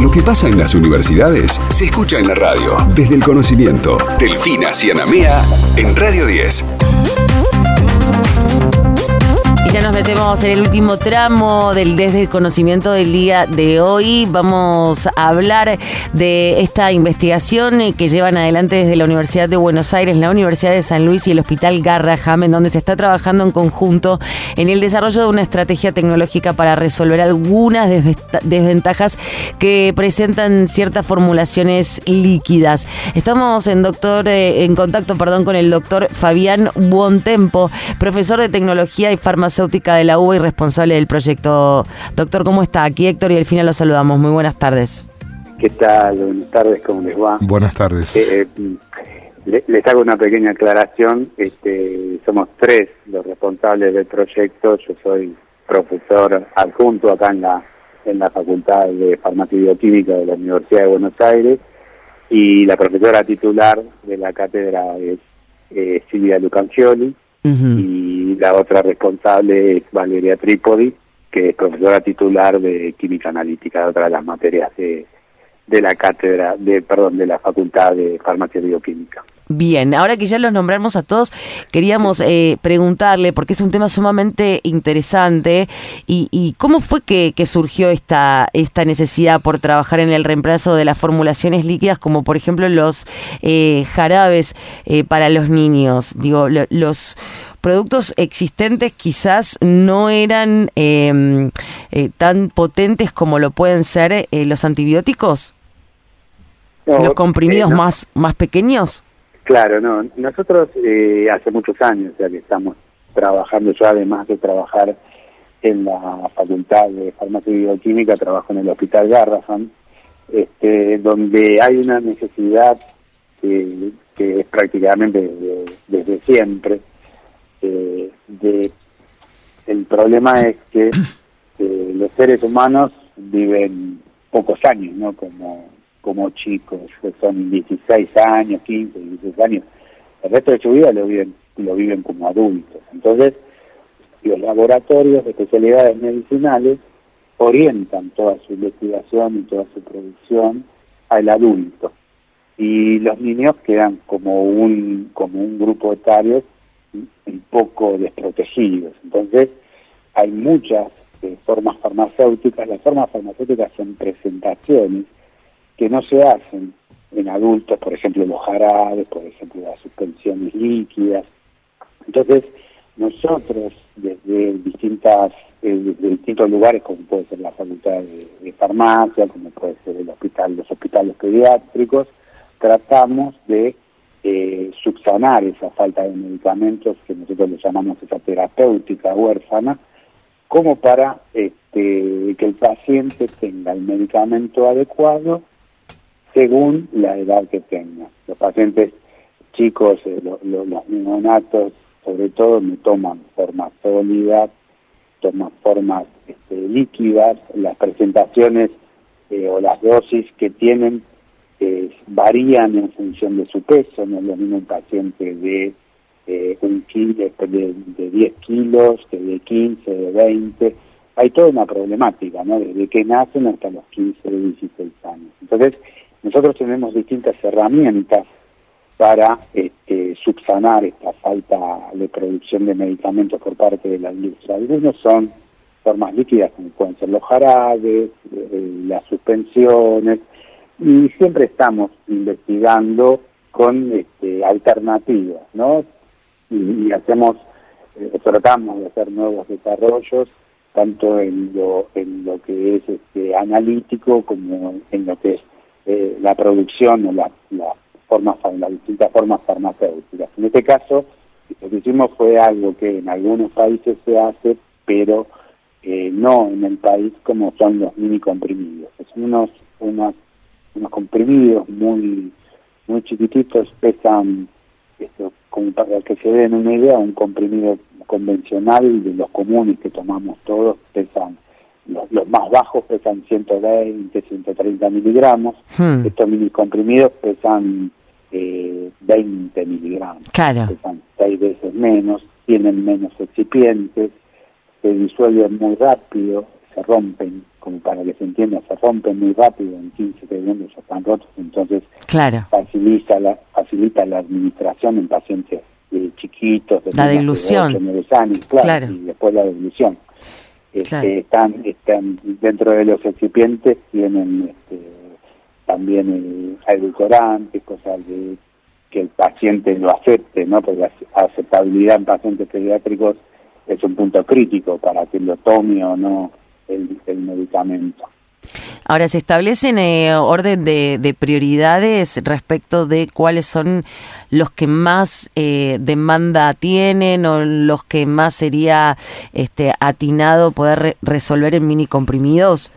Lo que pasa en las universidades se escucha en la radio. Desde el conocimiento. Delfina Cianamea en Radio 10. Nos metemos en el último tramo del Desde el Conocimiento del día de hoy. Vamos a hablar de esta investigación que llevan adelante desde la Universidad de Buenos Aires, la Universidad de San Luis y el Hospital Garraham, en donde se está trabajando en conjunto en el desarrollo de una estrategia tecnológica para resolver algunas desventajas que presentan ciertas formulaciones líquidas. Estamos en doctor eh, en contacto, perdón, con el doctor Fabián Buontempo, profesor de tecnología y farmacéutico de la UBA y responsable del proyecto. Doctor, ¿cómo está? Aquí Héctor y al final los saludamos. Muy buenas tardes. ¿Qué tal? Buenas tardes, ¿cómo les va? Buenas tardes. Eh, eh, les hago una pequeña aclaración. Este, somos tres los responsables del proyecto. Yo soy profesor adjunto acá en la, en la Facultad de Farmacia y Bioquímica de la Universidad de Buenos Aires y la profesora titular de la cátedra es eh, Silvia Lucancioli y la otra responsable es Valeria Trípodi, que es profesora titular de Química Analítica, otra de las materias de, de la cátedra, de perdón, de la Facultad de Farmacia y Bioquímica. Bien, ahora que ya los nombramos a todos, queríamos eh, preguntarle, porque es un tema sumamente interesante, y, cómo fue que, surgió esta, esta necesidad por trabajar en el reemplazo de las formulaciones líquidas, como por ejemplo los eh, jarabes eh, para los niños. Digo, los productos existentes quizás no eran em, tan potentes como lo pueden ser los antibióticos. los comprimidos más, más pequeños. Claro, no. Nosotros eh, hace muchos años ya que estamos trabajando, yo además de trabajar en la Facultad de Farmacia y Bioquímica, trabajo en el Hospital Garrafan, este, donde hay una necesidad que, es prácticamente desde, siempre. Eh, de, el problema es que eh, los seres humanos viven pocos años, ¿no? Como como chicos, que son 16 años, 15, 16 años, el resto de su vida lo viven, lo viven como adultos. Entonces, los laboratorios de especialidades medicinales orientan toda su investigación y toda su producción al adulto. Y los niños quedan como un, como un grupo etario un poco desprotegidos. Entonces, hay muchas eh, formas farmacéuticas. Las formas farmacéuticas son presentaciones que no se hacen en adultos, por ejemplo los jarabes, por ejemplo las suspensiones líquidas. Entonces, nosotros desde distintas eh, distintos lugares, como puede ser la facultad de, farmacia, como puede ser el hospital, los hospitales pediátricos, tratamos de eh, subsanar esa falta de medicamentos que nosotros le llamamos esa terapéutica huérfana, como para este, que el paciente tenga el medicamento adecuado según la edad que tenga. Los pacientes chicos, eh, los neonatos, sobre todo, no toman forma sólida, toman formas este, líquidas, las presentaciones eh, o las dosis que tienen eh, varían en función de su peso, no es lo mismo un paciente de un kilo, de, de 10 kilos de 15, de 20, hay toda una problemática, ¿no? Desde que nacen hasta los 15, 16 años. Entonces, nosotros tenemos distintas herramientas para este, subsanar esta falta de producción de medicamentos por parte de la industria. Algunos son formas líquidas como pueden ser los jarabes, eh, las suspensiones, y siempre estamos investigando con este, alternativas, ¿no? Y, hacemos, eh, tratamos de hacer nuevos desarrollos, tanto en lo, en lo que es este, analítico como en lo que es eh, la producción o la, la formas, las distintas formas farmacéuticas. En este caso, lo que hicimos fue algo que en algunos países se hace, pero eh, no en el país como son los mini comprimidos. Son unos, unos, unos comprimidos muy, muy chiquititos, pesan, esto, como para que se den una idea, un comprimido convencional de los comunes que tomamos todos pesan los, más bajos pesan 120, 130 miligramos, hmm. estos mini comprimidos pesan eh, 20 miligramos, pesan seis veces menos, tienen menos excipientes, se disuelven muy rápido, se rompen, como para que se entienda, se rompen muy rápido, en 15 segundos ya están rotos, entonces claro. facilita, la, facilita la administración en pacientes eh, chiquitos, de la dilución, años, claro, y después la dilución. Este, están, están dentro de los excipientes, tienen este, también edulcorantes, cosas de que el paciente lo acepte, ¿no? Porque la aceptabilidad en pacientes pediátricos es un punto crítico para que lo tome o no el, medicamento. Ahora, ¿se establecen eh, orden de, prioridades respecto de cuáles son los que más eh, demanda tienen o los que más sería este, atinado poder resolver en mini comprimidos?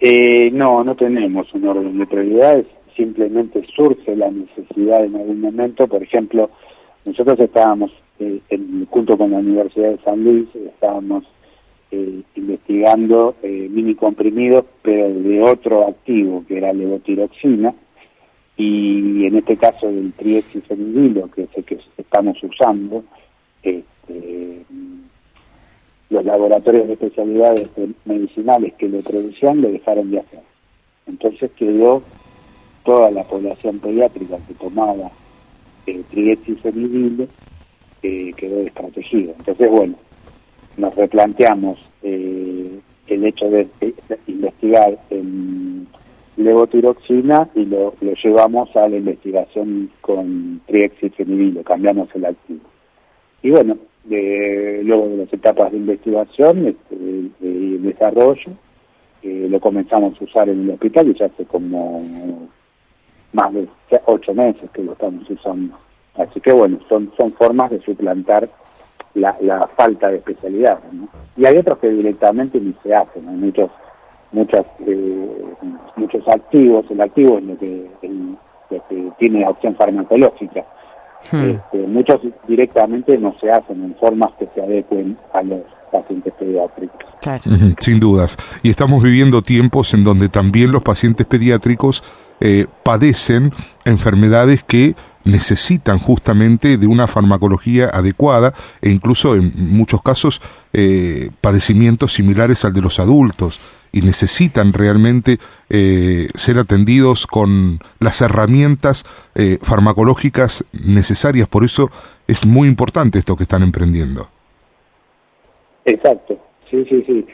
Eh, no, no tenemos un orden de prioridades simplemente surge la necesidad en algún momento. Por ejemplo, nosotros estábamos, eh, junto con la Universidad de San Luis, estábamos eh, investigando eh, mini comprimidos, pero de otro activo, que era levotiroxina, y en este caso del triexifenidilo, que es el que estamos usando, este, los laboratorios de especialidades medicinales que lo producían lo dejaron de hacer. Entonces quedó toda la población pediátrica que tomaba eh, triexifenidil eh, quedó desprotegida. Entonces, bueno, nos replanteamos eh, el hecho de, investigar en levotiroxina y lo, llevamos a la investigación con triexifenidil, cambiamos el activo. Y bueno, luego de las etapas de investigación este, y desarrollo, eh, lo comenzamos a usar en el hospital y ya hace como más de ocho meses que lo estamos usando. Así que bueno, son, son formas de suplantar la, la falta de especialidad. Y hay otros que directamente ni se hacen, hay muchos muchas eh, muchos activos, el activo es lo que, tiene opción farmacológica. Hmm. Este, muchos directamente no se hacen en formas que se adecuen a los pacientes pediátricos. Sin dudas. Y estamos viviendo tiempos en donde también los pacientes pediátricos eh, padecen enfermedades que necesitan justamente de una farmacología adecuada e incluso en muchos casos eh, padecimientos similares al de los adultos y necesitan realmente eh, ser atendidos con las herramientas farmacológicas necesarias. Por eso es muy importante esto que están emprendiendo. Exacto, sí, sí, sí.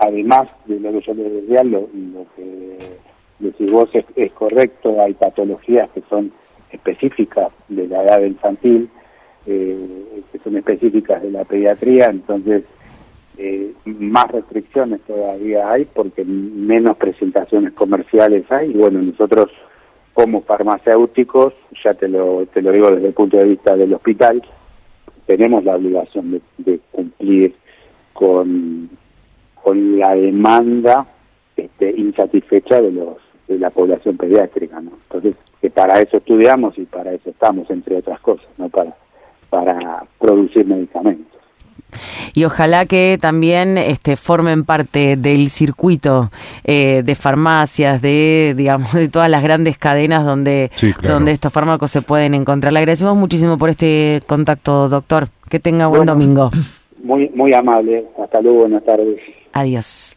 además de lo que yo les decía, lo que decir vos es, correcto, hay patologías que son específicas de la edad infantil, eh, que son específicas de la pediatría, entonces eh, más restricciones todavía hay porque menos presentaciones comerciales hay. Y bueno, nosotros como farmacéuticos, ya te lo, te lo digo desde el punto de vista del hospital, tenemos la obligación de, cumplir con, con la demanda este, insatisfecha de los de la población pediátrica, ¿no? Entonces, que para eso estudiamos y para eso estamos, entre otras cosas, ¿no? Para, para producir medicamentos. Y ojalá que también este, formen parte del circuito eh, de farmacias, de digamos, de todas las grandes cadenas donde, donde estos fármacos se pueden encontrar. Le agradecemos muchísimo por este contacto, doctor. Que tenga buen domingo. Muy, muy amable. Hasta luego, buenas tardes. Adiós.